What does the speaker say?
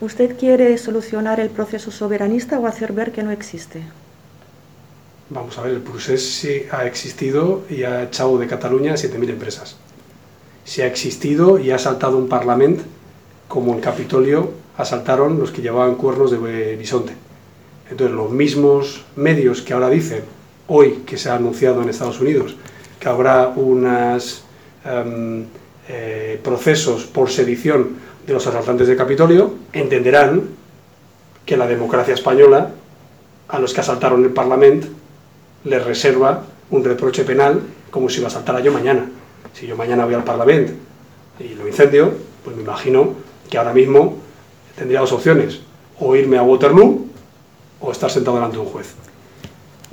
¿Usted quiere solucionar el proceso soberanista o hacer ver que no existe? Vamos a ver, el procés sí ha existido y ha echado de Cataluña a 7.000 empresas. Si ha existido y ha saltado un parlamento, como en Capitolio asaltaron los que llevaban cuernos de bisonte. Entonces, los mismos medios que ahora dicen, hoy que se ha anunciado en Estados Unidos, que habrá unos procesos por sedición de los asaltantes de Capitolio, entenderán que la democracia española, a los que asaltaron el Parlamento, les reserva un reproche penal como si lo asaltara yo mañana. Si yo mañana voy al Parlamento y lo incendio, pues me imagino que ahora mismo tendría dos opciones, o irme a Waterloo o estar sentado delante de un juez.